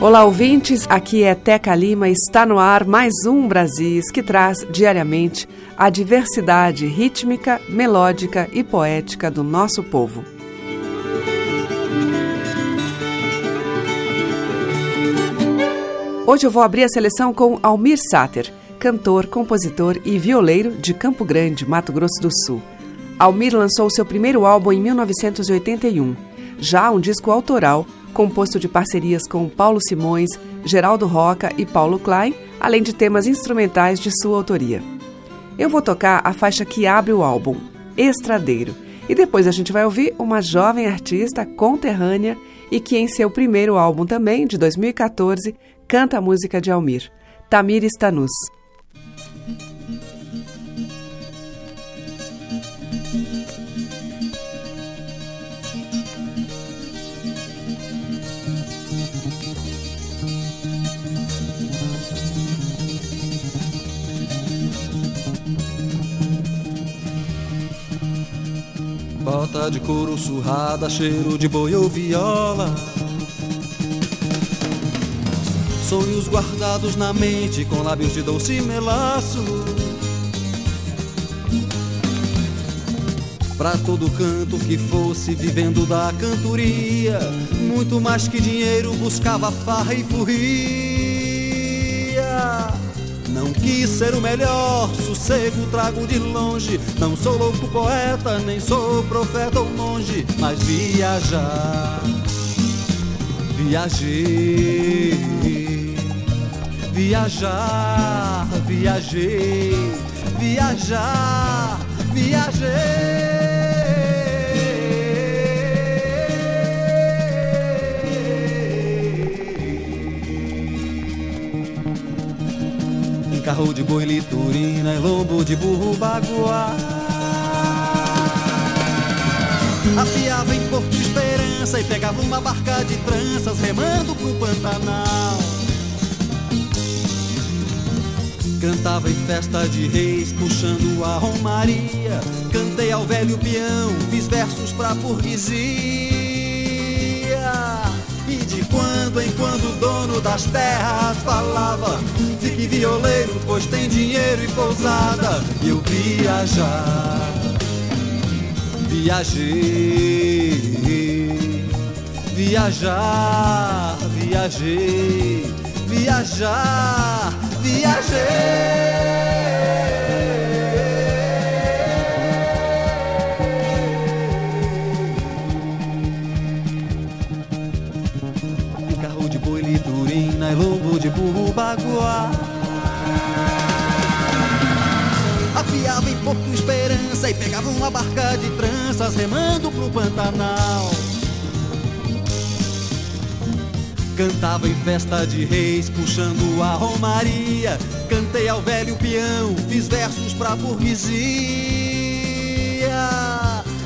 Olá, ouvintes. Aqui é Teca Lima. Está no ar mais um Brasis que traz diariamente a diversidade rítmica, melódica e poética do nosso povo. Hoje eu vou abrir a seleção com Almir Sater, cantor, compositor e violeiro de Campo Grande, Mato Grosso do Sul. Almir lançou seu primeiro álbum em 1981, já um disco autoral composto de parcerias com Paulo Simões, Geraldo Roca e Paulo Klein, além de temas instrumentais de sua autoria. Eu vou tocar a faixa que abre o álbum, Estradeiro, e depois a gente vai ouvir uma jovem artista conterrânea e que em seu primeiro álbum também, de 2014, canta a música de Almir, Tamir Stanus. Bota de couro surrada, cheiro de boi ou viola. Sonhos guardados na mente com lábios de doce melaço. Pra todo canto que fosse vivendo da cantoria, muito mais que dinheiro buscava farra e furria. Não quis ser o melhor, sossego trago de longe. Não sou louco poeta, nem sou profeta ou monge, mas viajar. Viajei, viajar, viajei, viajar, viajei. Carro de boi liturina e lombo de burro baguá. Afiava em Porto Esperança e pegava uma barca de tranças remando pro Pantanal. Cantava em festa de reis, puxando a romaria. Cantei ao velho peão, fiz versos pra burguesia. E de quando em quando o dono das terras falava: Fique violeiro, pois tem dinheiro e pousada. Eu viajar, viajei, viajar, viajei, viajar, viajei. Burro baguá. Afiava em Porto Esperança e pegava uma barca de tranças remando pro Pantanal. Cantava em festa de reis, puxando a romaria. Cantei ao velho peão, fiz versos pra burguesia.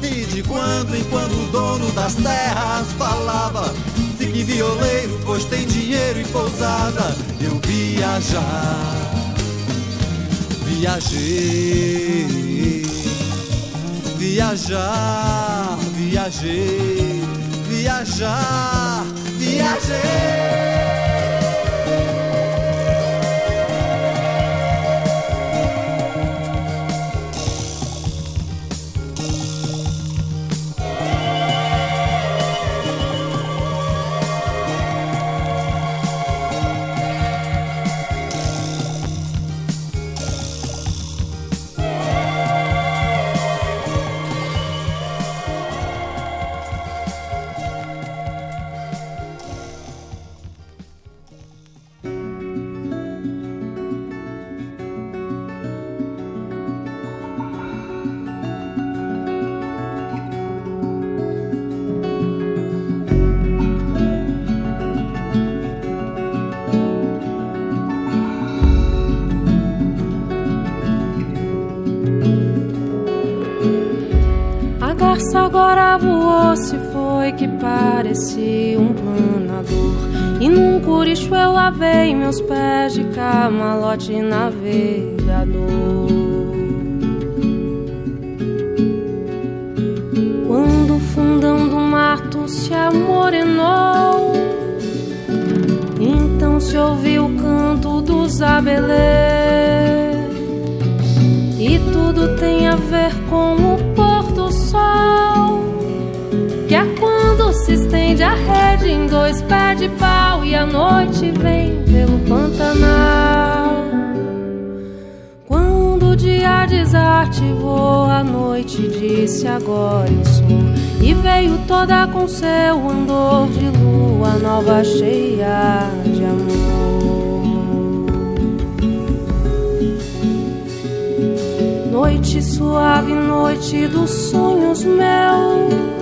E de quando em quando o dono das terras falava: Fique violeiro, pois tem dinheiro e pousada. Eu viajar, viajei, viajar, viajei, viajar viajei. Parecia um planador. E num curicho eu lavei meus pés de camalote navegador. Quando o fundão do mato se amorenou, então se ouviu o canto dos abelês. A rede em dois pés de pau e a noite vem pelo Pantanal. Quando o dia desativou, a noite disse agora eu sou. E veio toda com seu andor de lua nova cheia de amor. Noite suave, noite dos sonhos meus.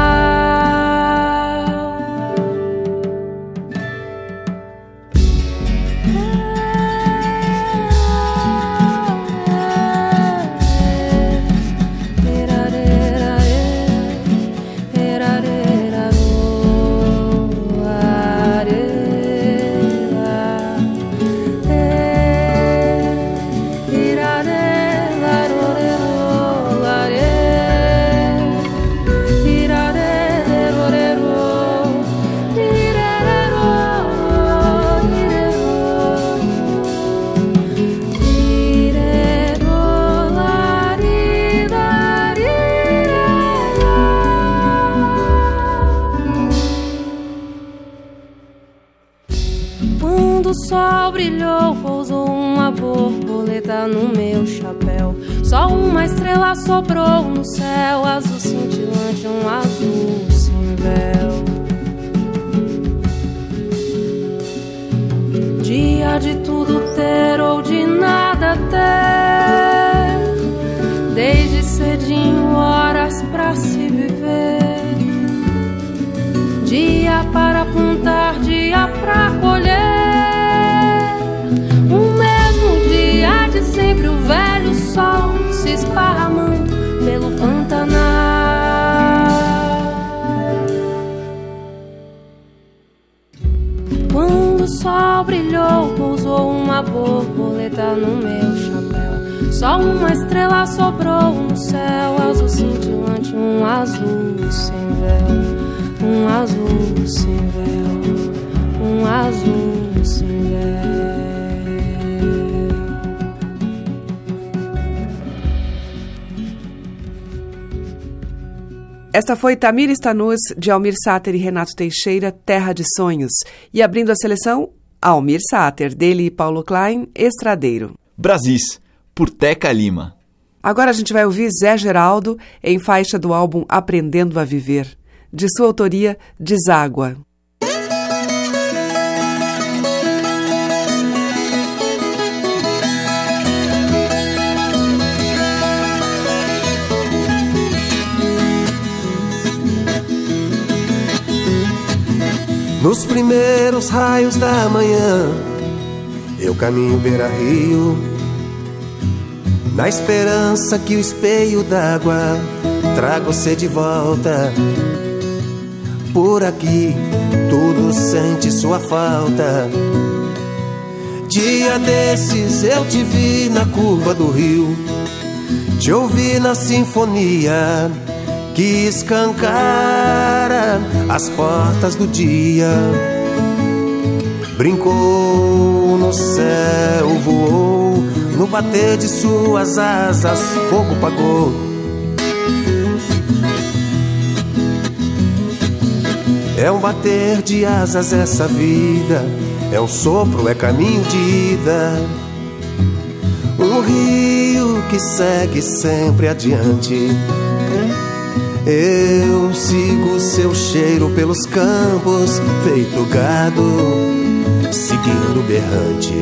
No meu chapéu. Só uma estrela sobrou no céu, azul cintilante, um azul sem véu. Dia de tudo ter ou de nada ter, desde cedinho horas pra se viver. Dia para plantar, esparramando pelo Pantanal. Quando o sol brilhou, pousou uma borboleta no meu chapéu. Só uma estrela sobrou no céu, azul cintilante, um azul sem véu, um azul sem véu, um azul sem véu. Esta foi Tamir Stanus, de Almir Sater e Renato Teixeira, Terra de Sonhos. E abrindo a seleção, Almir Sater, dele e Paulo Klein, Estradeiro. Brasis, por Teca Lima. Agora a gente vai ouvir Zé Geraldo em faixa do álbum Aprendendo a Viver, de sua autoria Deságua. Nos primeiros raios da manhã, eu caminho beira-rio, na esperança que o espelho d'água traga você de volta. Por aqui, tudo sente sua falta. Dia desses eu te vi na curva do rio, te ouvi na sinfonia que escancara as portas do dia. Brincou no céu, voou, no bater de suas asas, fogo pagou. É um bater de asas essa vida, é um sopro, é caminho de ida. Um rio que segue sempre adiante eu sigo seu cheiro pelos campos, feito gado, seguindo berrante.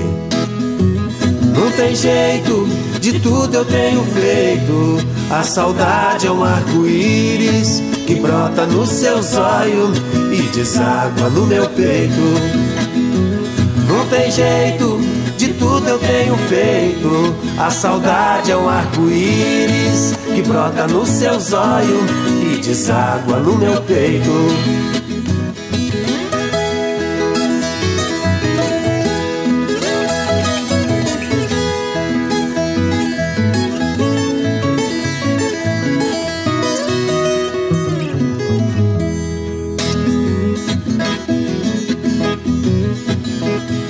Não tem jeito, de tudo eu tenho feito. A saudade é um arco-íris que brota no seu zóio e deságua no meu peito. Não tem jeito, de tudo eu tenho feito. A saudade é um arco-íris que brota no seu zóio deságua no meu peito.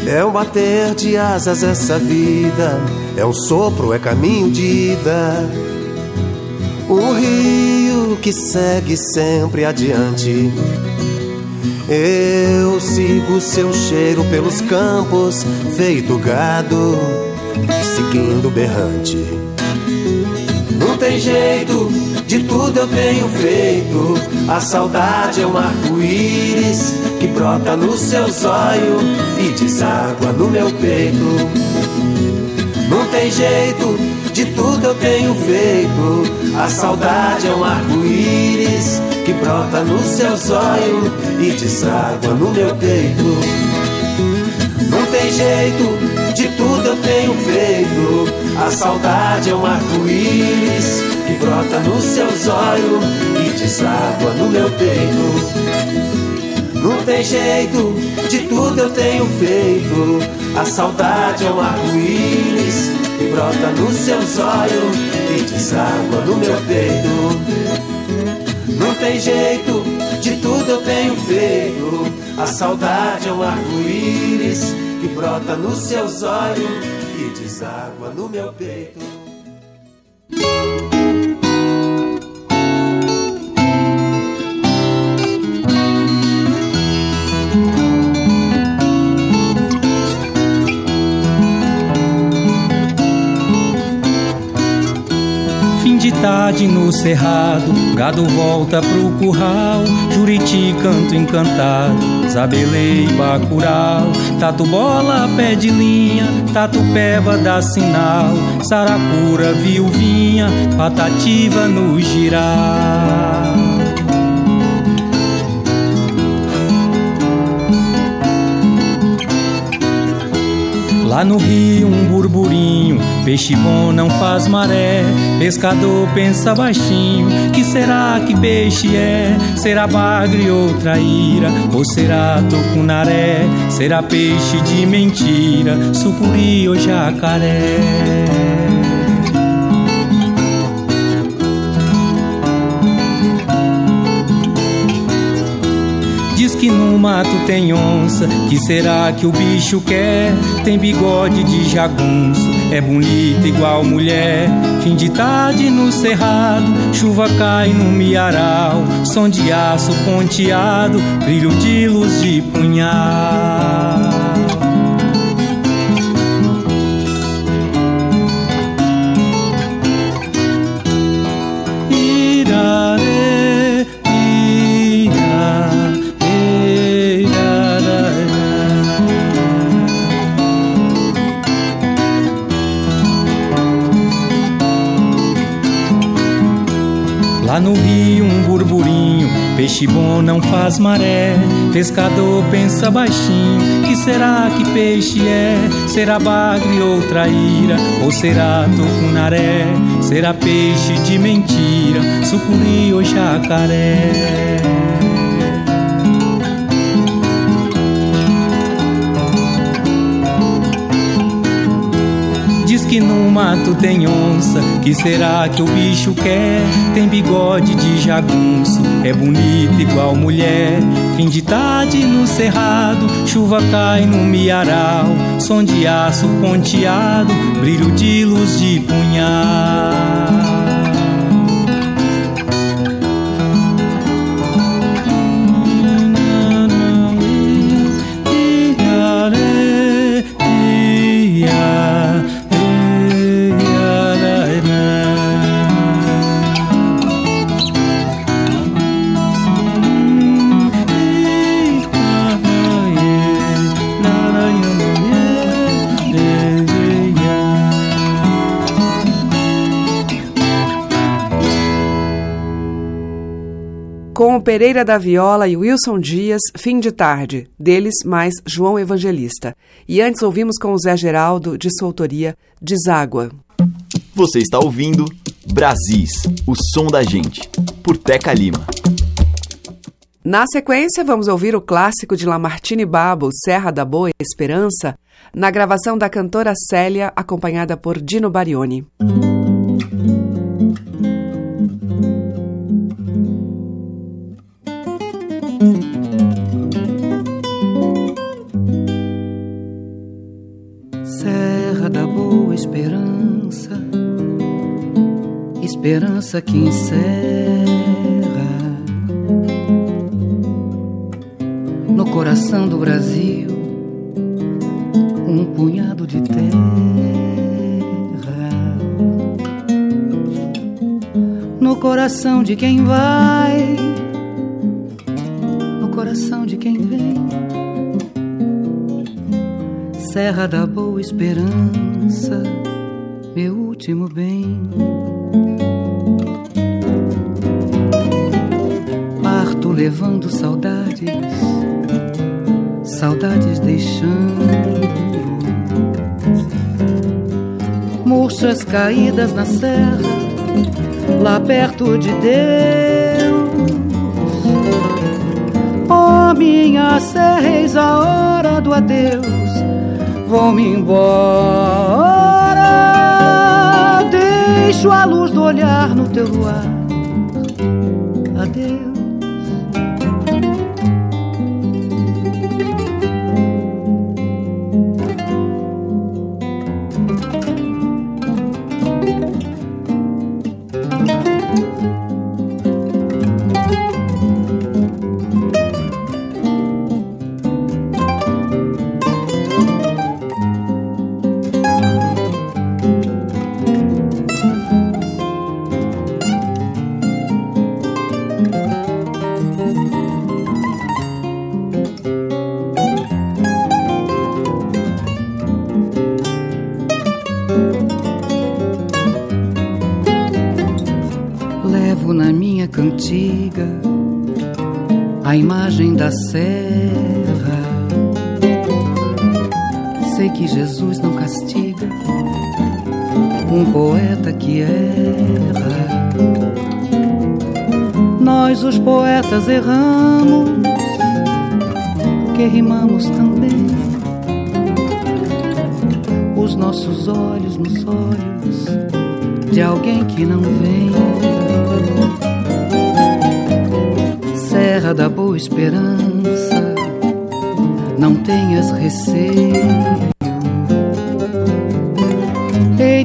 É um bater de asas essa vida, é um sopro, é caminho de ida. Um rio que segue sempre adiante. Eu sigo seu cheiro pelos campos, feito gado, seguindo berrante. Não tem jeito, de tudo eu tenho feito. A saudade é um arco-íris que brota no seu zóio e deságua no meu peito. Não tem jeito, de tudo eu tenho feito. A saudade é um arco-íris que brota no seu zóio e deságua no meu peito. Não tem jeito, de tudo eu tenho feito. A saudade é um arco-íris que brota no seu zóio e deságua no meu peito. Não tem jeito, de tudo eu tenho feito. A saudade é um arco-íris que brota no seu zóio e deságua no meu peito. Não tem jeito, de tudo eu tenho feito. A saudade é um arco-íris que brota no seu zóio e deságua no meu peito. Tarde no cerrado, gado volta pro curral, Juriti canto encantado, Zabelei bacural, Tatu bola pé de linha, Tatu peba dá sinal, Saracura viuvinha, patativa no giral. Lá no rio um burburinho, peixe bom não faz maré. Pescador pensa baixinho, que será que peixe é? Será bagre ou traíra? Ou será tucunaré? Será peixe de mentira, sucuri ou jacaré? Mato tem onça. Que será que o bicho quer? Tem bigode de jagunço, é bonita igual mulher. Fim de tarde no cerrado, chuva cai no miaral. Som de aço ponteado, brilho de luz de punhal. Peixe bom não faz maré. Pescador pensa baixinho, que será que peixe é? Será bagre ou traíra, ou será tucunaré? Será peixe de mentira, sucuri ou jacaré? Que no mato tem onça. Que será que o bicho quer? Tem bigode de jagunço, é bonito igual mulher. Fim de tarde no cerrado, chuva cai no miaral. Som de aço ponteado, brilho de luz de punhal. Pereira da Viola e Wilson Dias, Fim de Tarde, deles mais João Evangelista. E antes ouvimos com o Zé Geraldo, de sua autoria, Deságua. Você está ouvindo Brasis, o som da gente, por Teca Lima. Na sequência, vamos ouvir o clássico de Lamartine Babo, Serra da Boa Esperança, na gravação da cantora Célia, acompanhada por Dino Barioni. Boa Esperança, esperança que encerra no coração do Brasil um punhado de terra. No coração de quem vai, no coração Serra da Boa Esperança, meu último bem. Parto levando saudades, saudades deixando murchas caídas na serra, lá perto de Deus. Oh, minha serra, eis a hora do adeus. Vou-me embora, deixo a luz do olhar no teu luar.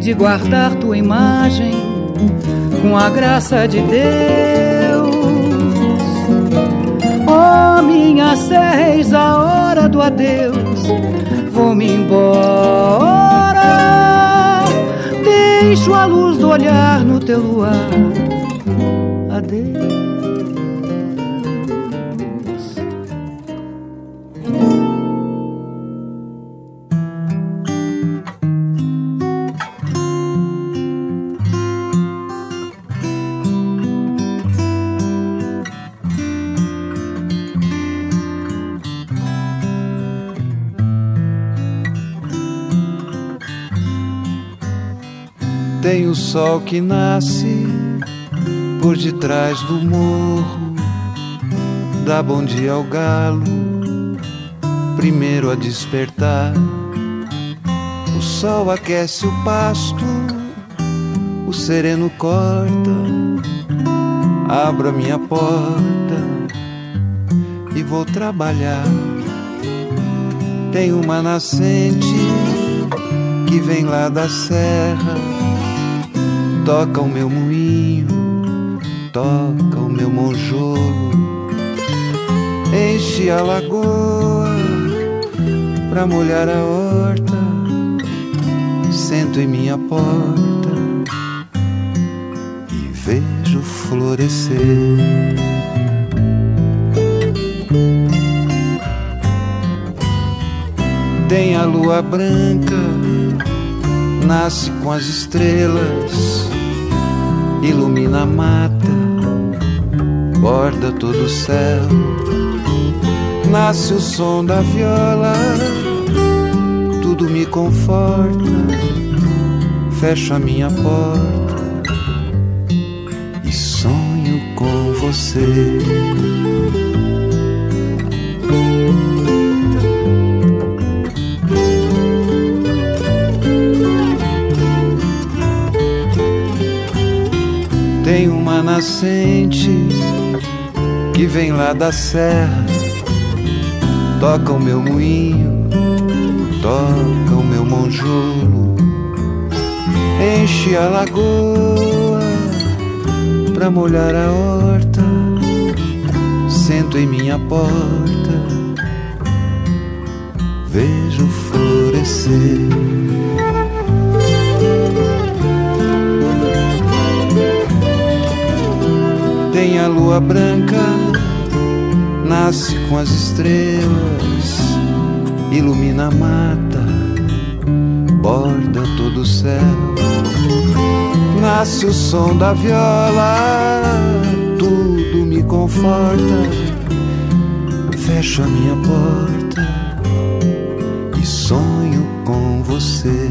De guardar tua imagem com a graça de Deus. Oh, minha serra, eis a hora do adeus. Vou-me embora, deixo a luz do olhar no teu luar. Adeus. Sol que nasce por detrás do morro, dá bom dia ao galo, primeiro a despertar. O sol aquece o pasto, o sereno corta, abro a minha porta e vou trabalhar. Tem uma nascente que vem lá da serra toca o meu moinho, toca o meu monjolo, enche a lagoa pra molhar a horta, sento em minha porta e vejo florescer. Tem a lua branca, nasce com as estrelas ilumina a mata, borda todo o céu. Nasce o som da viola, tudo me conforta, fecha a minha porta e sonho com você. Nascente que vem lá da serra, toca o meu moinho, toca o meu monjolo, enche a lagoa pra molhar a horta, sento em minha porta, vejo florescer. Tem a lua branca, nasce com as estrelas, ilumina a mata, borda todo o céu. Nasce o som da viola, tudo me conforta. Fecho a minha porta e sonho com você.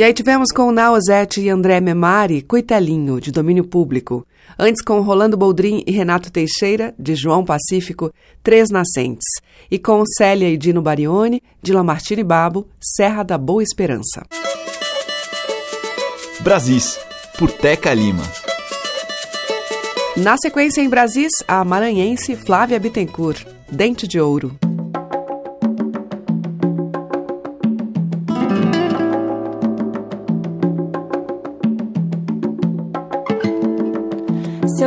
E aí tivemos com Naozete e André Memari, Coitelinho, de domínio público. Antes com Rolando Boldrin e Renato Teixeira, de João Pacífico, Três Nascentes. E com Célia e Dino Barione, de Lamartine Babo, Serra da Boa Esperança. Brasis, por Teca Lima. Na sequência em Brasis, a maranhense Flávia Bittencourt, Dente de Ouro.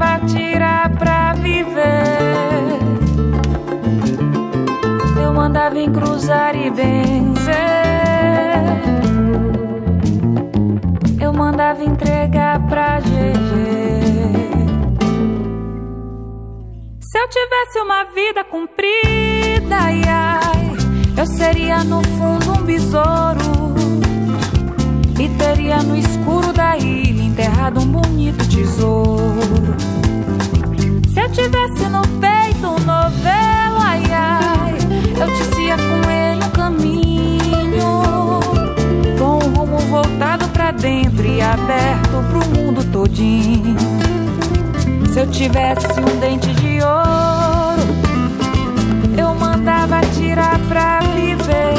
Mandava tirar pra viver. Eu mandava encruzar e benzer. Eu mandava entregar pra GG. Se eu tivesse uma vida comprida, ai, ai, eu seria no fundo um besouro. E teria no escuro da ilha enterrado um bonito tesouro. Se eu tivesse no peito um novelo, ai ai, eu tecia com ele um caminho, com o rumo voltado pra dentro e aberto pro mundo todinho. Se eu tivesse um dente de ouro, eu mandava tirar pra viver.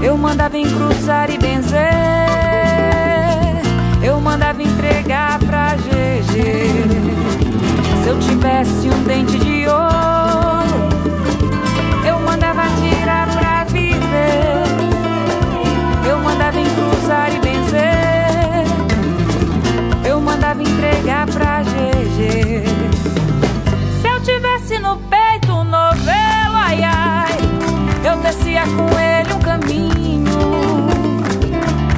Eu mandava encruzar e tivesse um dente de ouro, eu mandava tirar pra viver. Eu mandava encruzar e benzer. Eu mandava entregar pra GG. Se eu tivesse no peito um novelo, ai ai, eu descia com ele um caminho,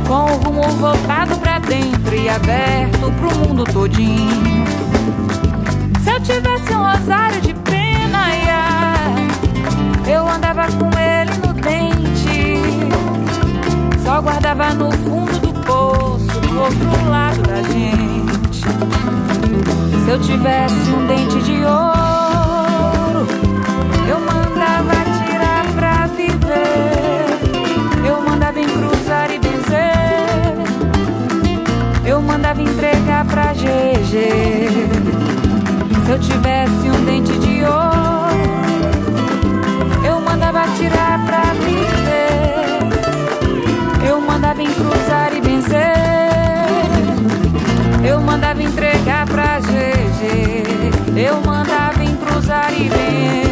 com o rumo voltado pra dentro e aberto pro mundo todinho. Tivesse um rosário de pena, ai, eu andava com ele no dente, só guardava no fundo do poço, do outro lado da gente. Se eu tivesse um dente de ouro, eu mandava tirar pra viver. Eu mandava encruzar e benzer. Eu mandava entregar pra GG. Eu tivesse um dente de ouro, eu mandava tirar pra viver. Eu mandava encruzar e benzer. Eu mandava entregar pra GG. Eu mandava encruzar e benzer.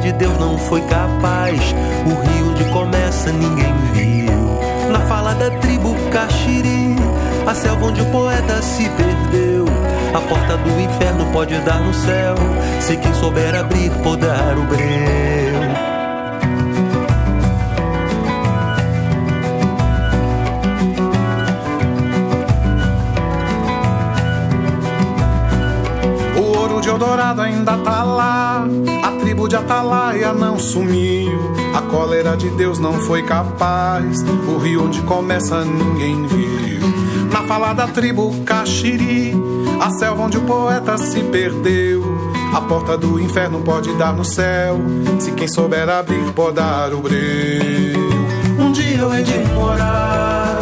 De Deus não foi capaz. O rio onde começa ninguém viu. Na fala da tribo Caxiri, a selva onde o poeta se perdeu. A porta do inferno pode dar no céu, se quem souber abrir podar o breu. O ouro de Eldorado ainda tá de Atalaia não sumiu. A cólera de Deus não foi capaz. O rio onde começa ninguém viu. fala da tribo Caxiri, a selva onde o poeta se perdeu. A porta do inferno pode dar no céu, se quem souber abrir pode dar o breu. Um dia eu hei de morar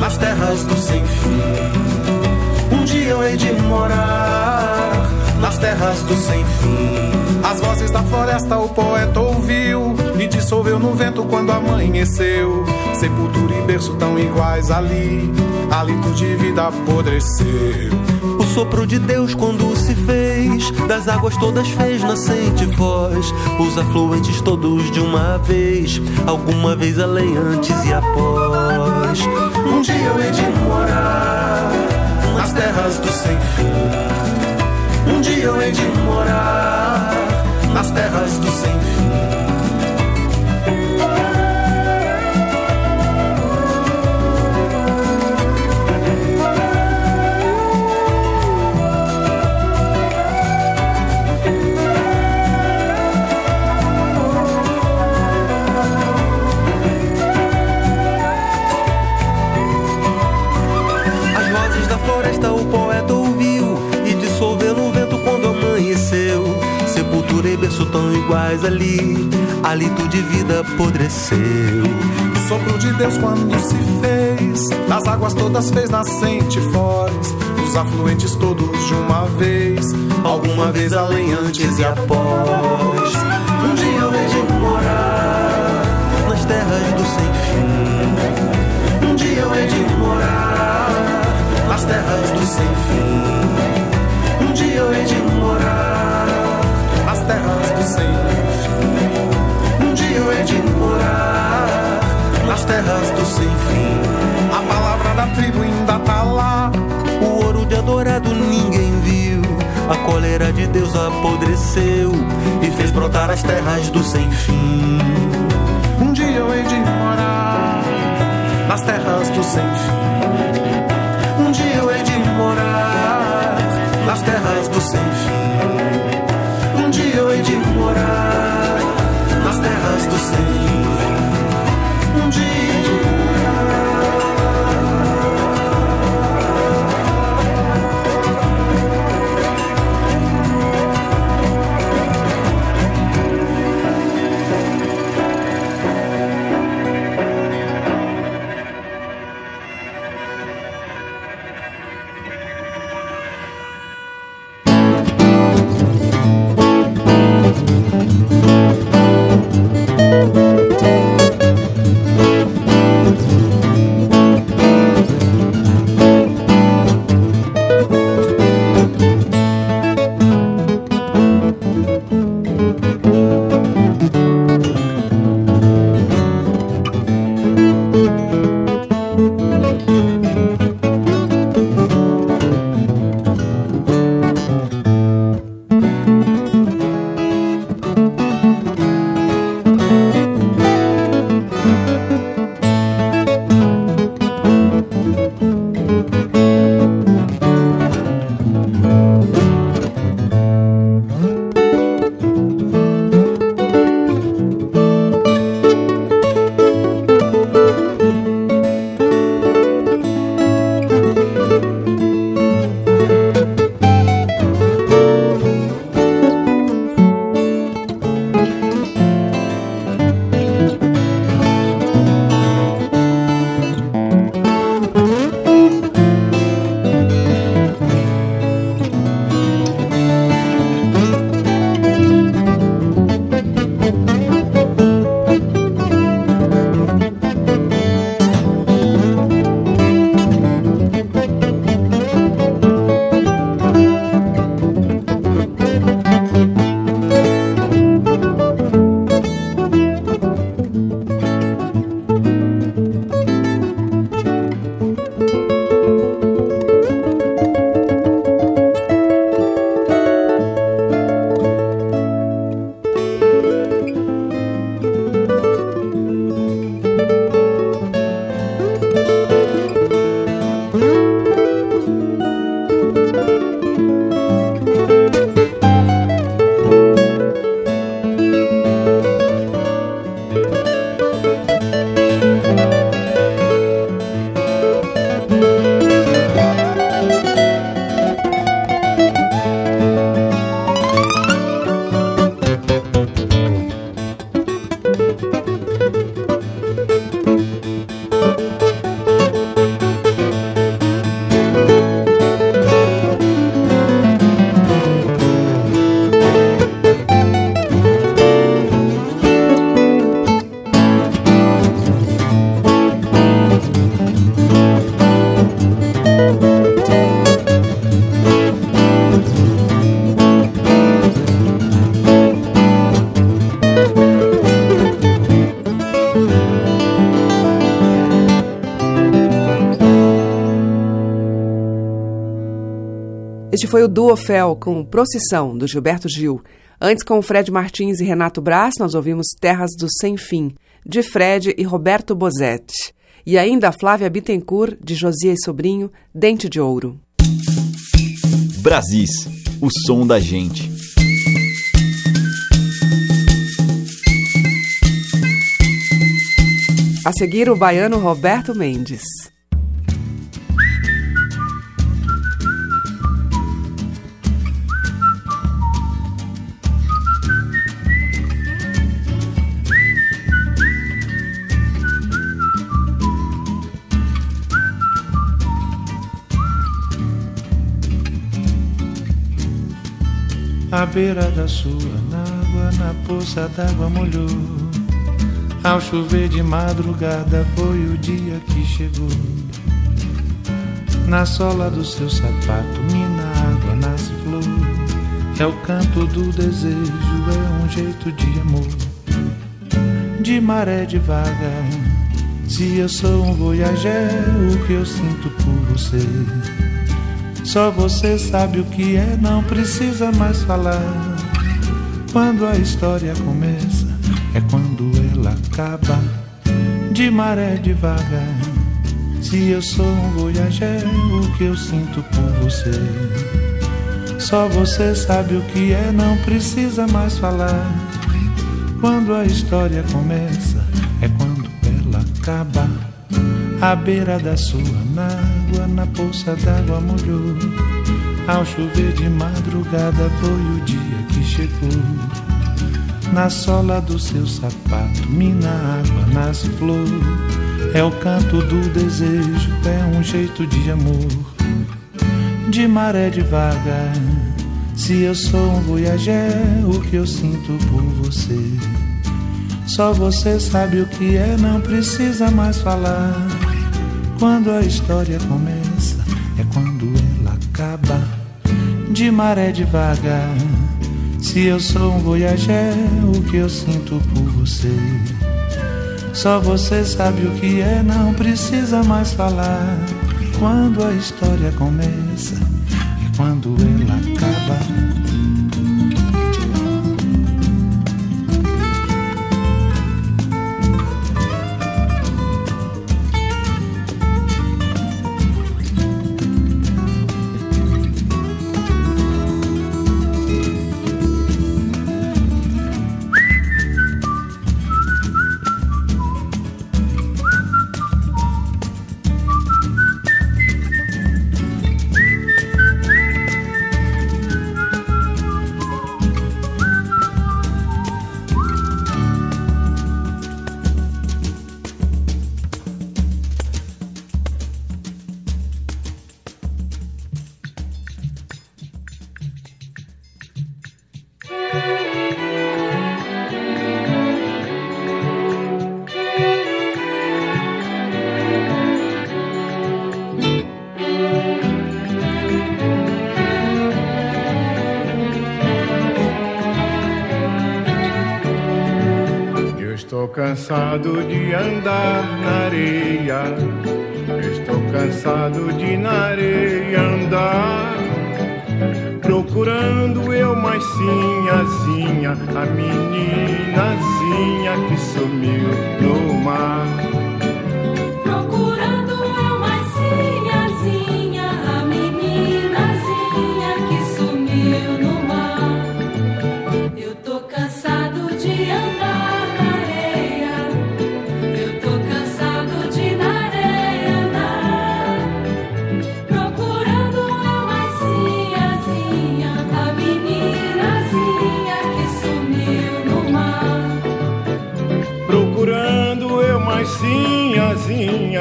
nas terras do sem fim. Um dia eu hei de morar nas terras do sem fim. As vozes da floresta o poeta ouviu e dissolveu no vento quando amanheceu. Sepultura e berço tão iguais ali, hálito de vida apodreceu. O sopro de Deus quando se fez, das águas todas fez nascente voz, os afluentes todos de uma vez, alguma vez além, antes e após. Um dia eu hei de morar nas terras do sem fim. Um dia eu hei de morar hálito de vida apodreceu. O sopro de Deus quando se fez, das águas todas fez nascente voz, os afluentes todos de uma vez, alguma vez além, antes e após. Um dia eu hei de morar nas terras do sem fim. Um dia eu hei de morar nas terras do sem fim. Um dia eu hei de morar nas terras do sem fim. Sem fim. A palavra da tribo ainda tá lá. O ouro de adorado ninguém viu. A cólera de Deus apodreceu e fez brotar as terras do sem fim. Um dia eu hei de morar nas terras do sem fim. Foi o Duo Fel com Procissão, do Gilberto Gil. Antes, com Fred Martins e Renato Brás, nós ouvimos Terras do Sem Fim, de Fred e Roberto Bozetti. E ainda a Flávia Bittencourt, de Josias Sobrinho, Dente de Ouro. Brasis, o som da gente. A seguir, o baiano Roberto Mendes. À beira da sua água, na poça d'água molhou. Ao chover de madrugada foi o dia que chegou. Na sola do seu sapato, mina água, nasce flor. É o canto do desejo, é um jeito de amor. De maré devagar, se eu sou um voyager, o que eu sinto por você. Só você sabe o que é, não precisa mais falar. Quando a história começa, é quando ela acaba. De maré devagar. Se eu sou um voyager, o que eu sinto por você. Só você sabe o que é, não precisa mais falar. Quando a história começa, é quando ela acaba. À beira da sua mágoa, na poça d'água molhou. Ao chover de madrugada foi o dia que chegou. Na sola do seu sapato, mina água, nasce flor. É o canto do desejo, é um jeito de amor. De maré devagar, se eu sou um voyager, o que eu sinto por você. Só você sabe o que é, não precisa mais falar. Quando a história começa, é quando ela acaba. De maré devagar. Se eu sou um voyager, o que eu sinto por você. Só você sabe o que é, não precisa mais falar. Quando a história começa, é quando ela acaba.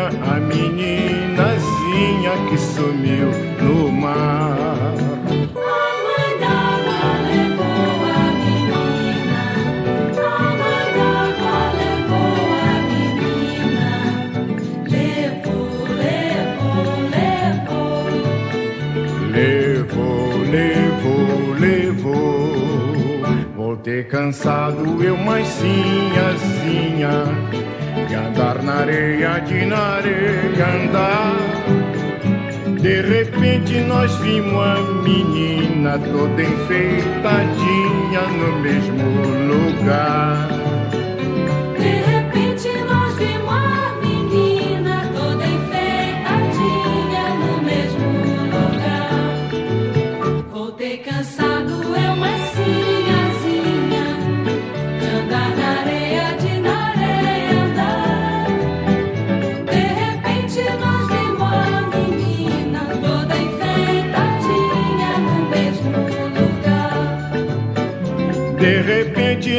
A meninazinha que sumiu no mar. A mãe d'água levou a menina, a mãe d'água levou a menina, levou, levou, levou. Levou, levou, levou. Voltei cansado, eu mais sinhazinha andar na areia, de na areia andar. De repente nós vimos a menina toda enfeitadinha no mesmo lugar.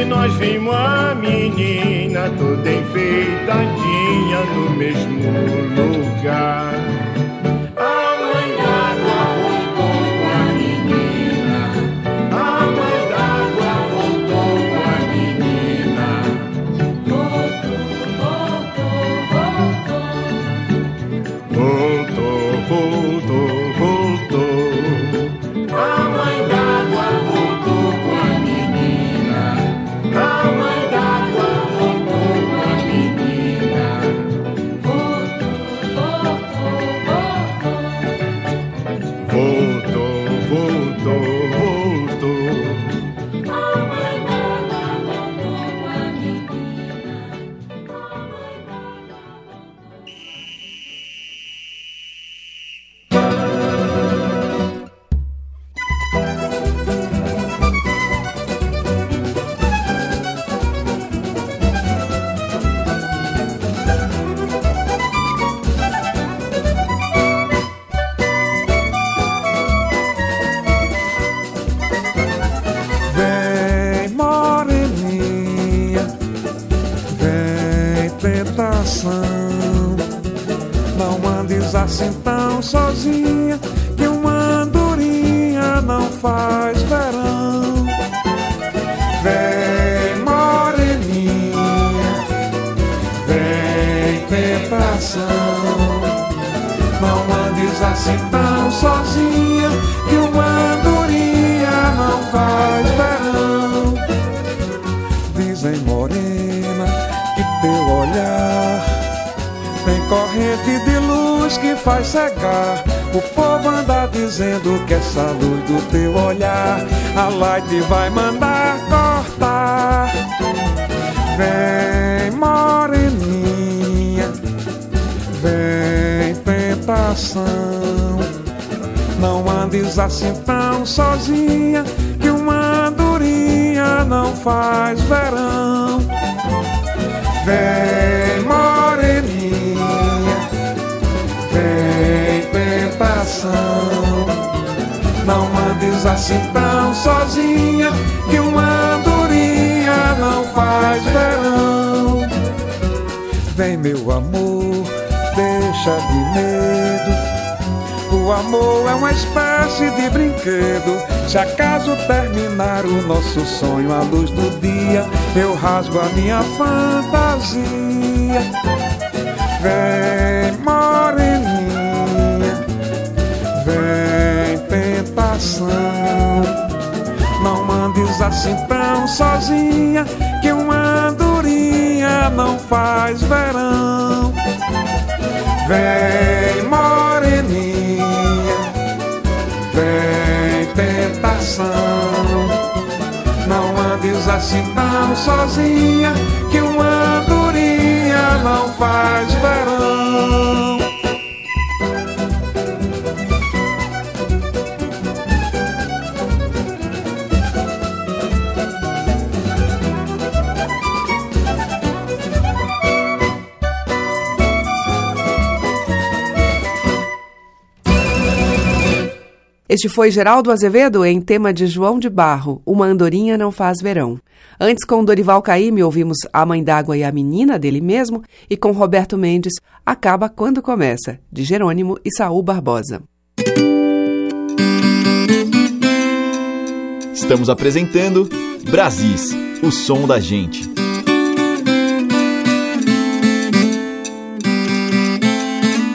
Nós vimos a menina toda enfeitadinha no mesmo lugar. Vai mandar assim tão sozinha, que uma andorinha não faz verão. Vem, meu amor, deixa de medo. O amor é uma espécie de brinquedo. Se acaso terminar o nosso sonho à luz do dia, eu rasgo a minha fantasia. Vem, moreninha, tentação. Não andes assim tão sozinha, que uma andorinha não faz verão. Vem, moreninha, vem, tentação. Não andes assim tão sozinha, que uma andorinha não faz verão. Este foi Geraldo Azevedo em tema de João de Barro, Uma Andorinha Não Faz Verão. Antes, com Dorival Caymmi, ouvimos A Mãe d'Água e a Menina, dele mesmo, e com Roberto Mendes, Acaba Quando Começa, de Jerônimo e Saul Barbosa. Estamos apresentando Brasis, o som da gente.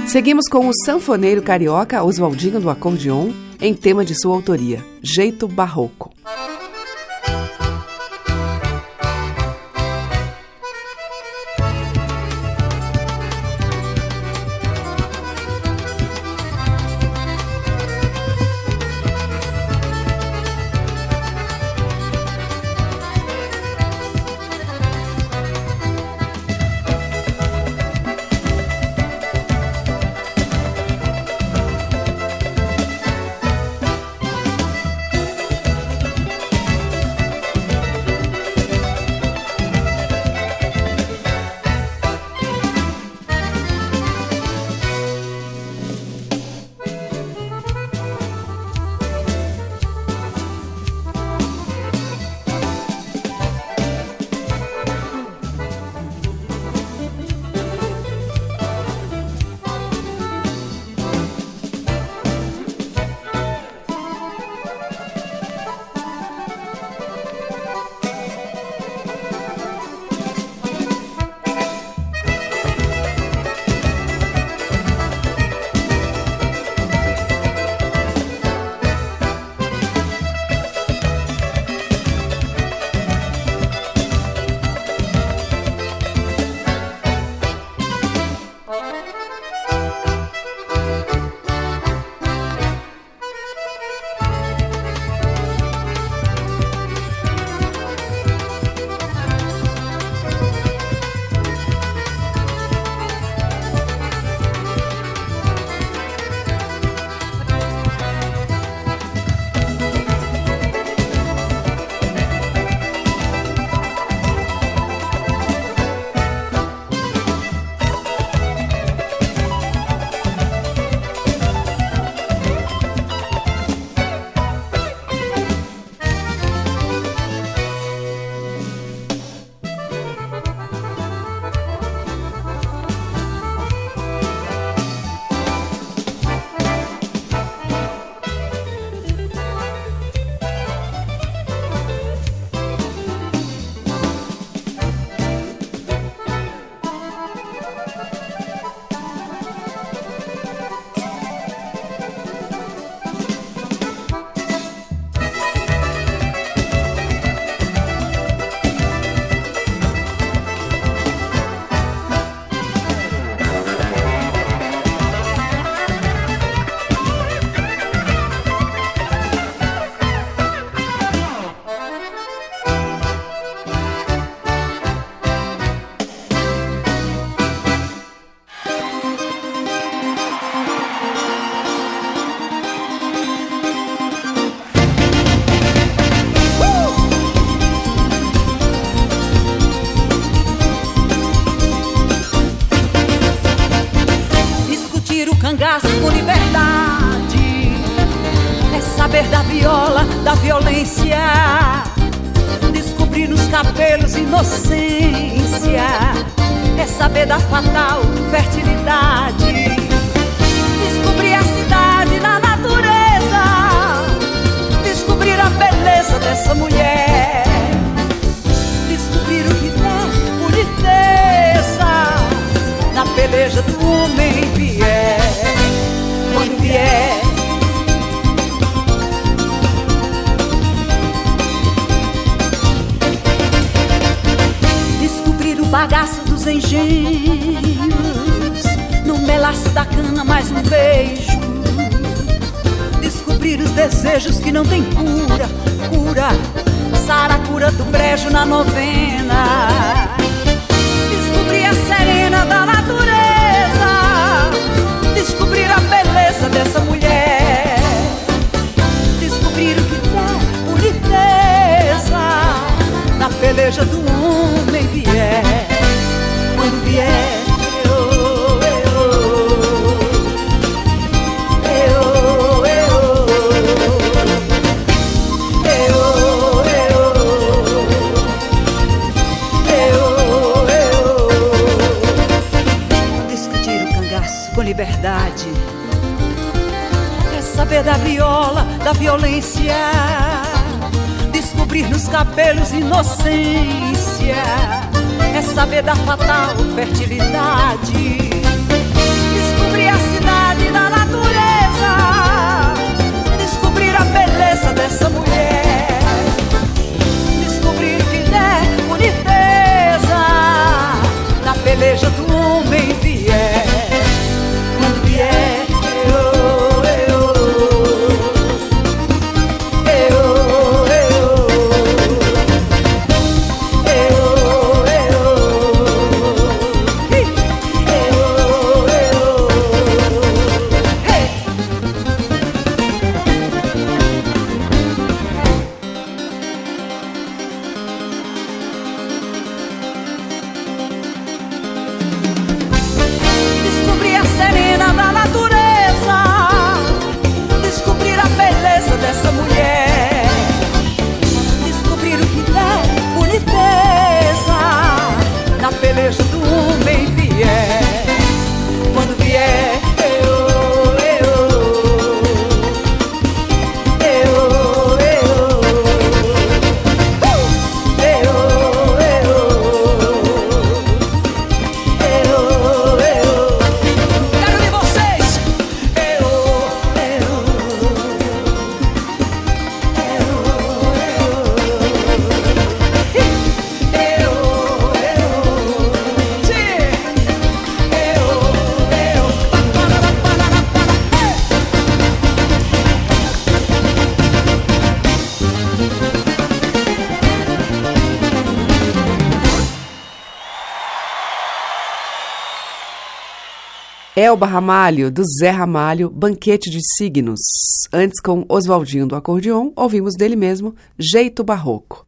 Seguimos com o sanfoneiro carioca Oswaldinho do Acordeon, em tema de sua autoria, Jeito Barroco. Cangaço com liberdade. É saber da viola, da violência. Descobrir nos cabelos inocência. É saber da fatal fertilidade. Descobrir a cidade na natureza. Descobrir a beleza dessa mulher. Descobrir o que der boniteza na peleja do que não tem cura, cura. Saracura do brejo na novena. Descobrir a serena da natureza. Descobrir a beleza dessa mulher. Descobrir o que der boniteza na peleja do saber da viola, da violência, descobrir nos cabelos inocência, é saber da fatal fertilidade, descobrir a cidade da natureza, descobrir a beleza dessa mulher, descobrir que der boniteza na peleja do Elba Ramalho, do Zé Ramalho, Banquete de Signos. Antes, com Oswaldinho do acordeon, ouvimos dele mesmo Jeito Barroco.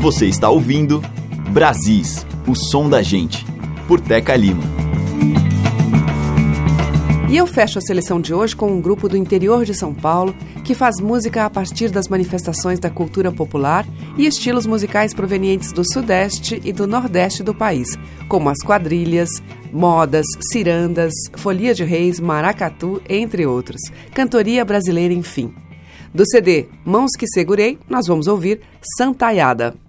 Você está ouvindo Brasis, o som da gente, por Teca Lima. E eu fecho a seleção de hoje com um grupo do interior de São Paulo que faz música a partir das manifestações da cultura popular e estilos musicais provenientes do Sudeste e do Nordeste do país, como as quadrilhas, modas, cirandas, folia de reis, maracatu, entre outros. Cantoria brasileira, enfim. Do CD Mãos que Segurei, nós vamos ouvir Santaiada.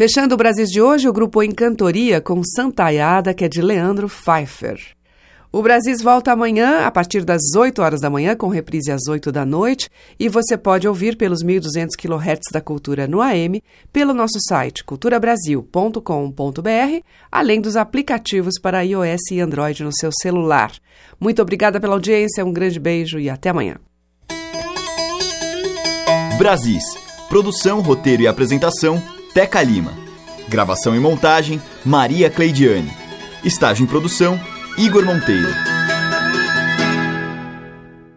Fechando o Brasil de hoje, o grupo Encantoria com Santaiada, que é de Leandro Pfeiffer. O Brasis volta amanhã, a partir das 8 horas da manhã, com reprise às 8 da noite, e você pode ouvir pelos 1.200 kHz da Cultura no AM, pelo nosso site culturabrasil.com.br, além dos aplicativos para iOS e Android no seu celular. Muito obrigada pela audiência, um grande beijo e até amanhã. Brasis. Produção, roteiro e apresentação, Teca Lima. Gravação e montagem, Maria Cleidiane. Estágio em produção, Igor Monteiro.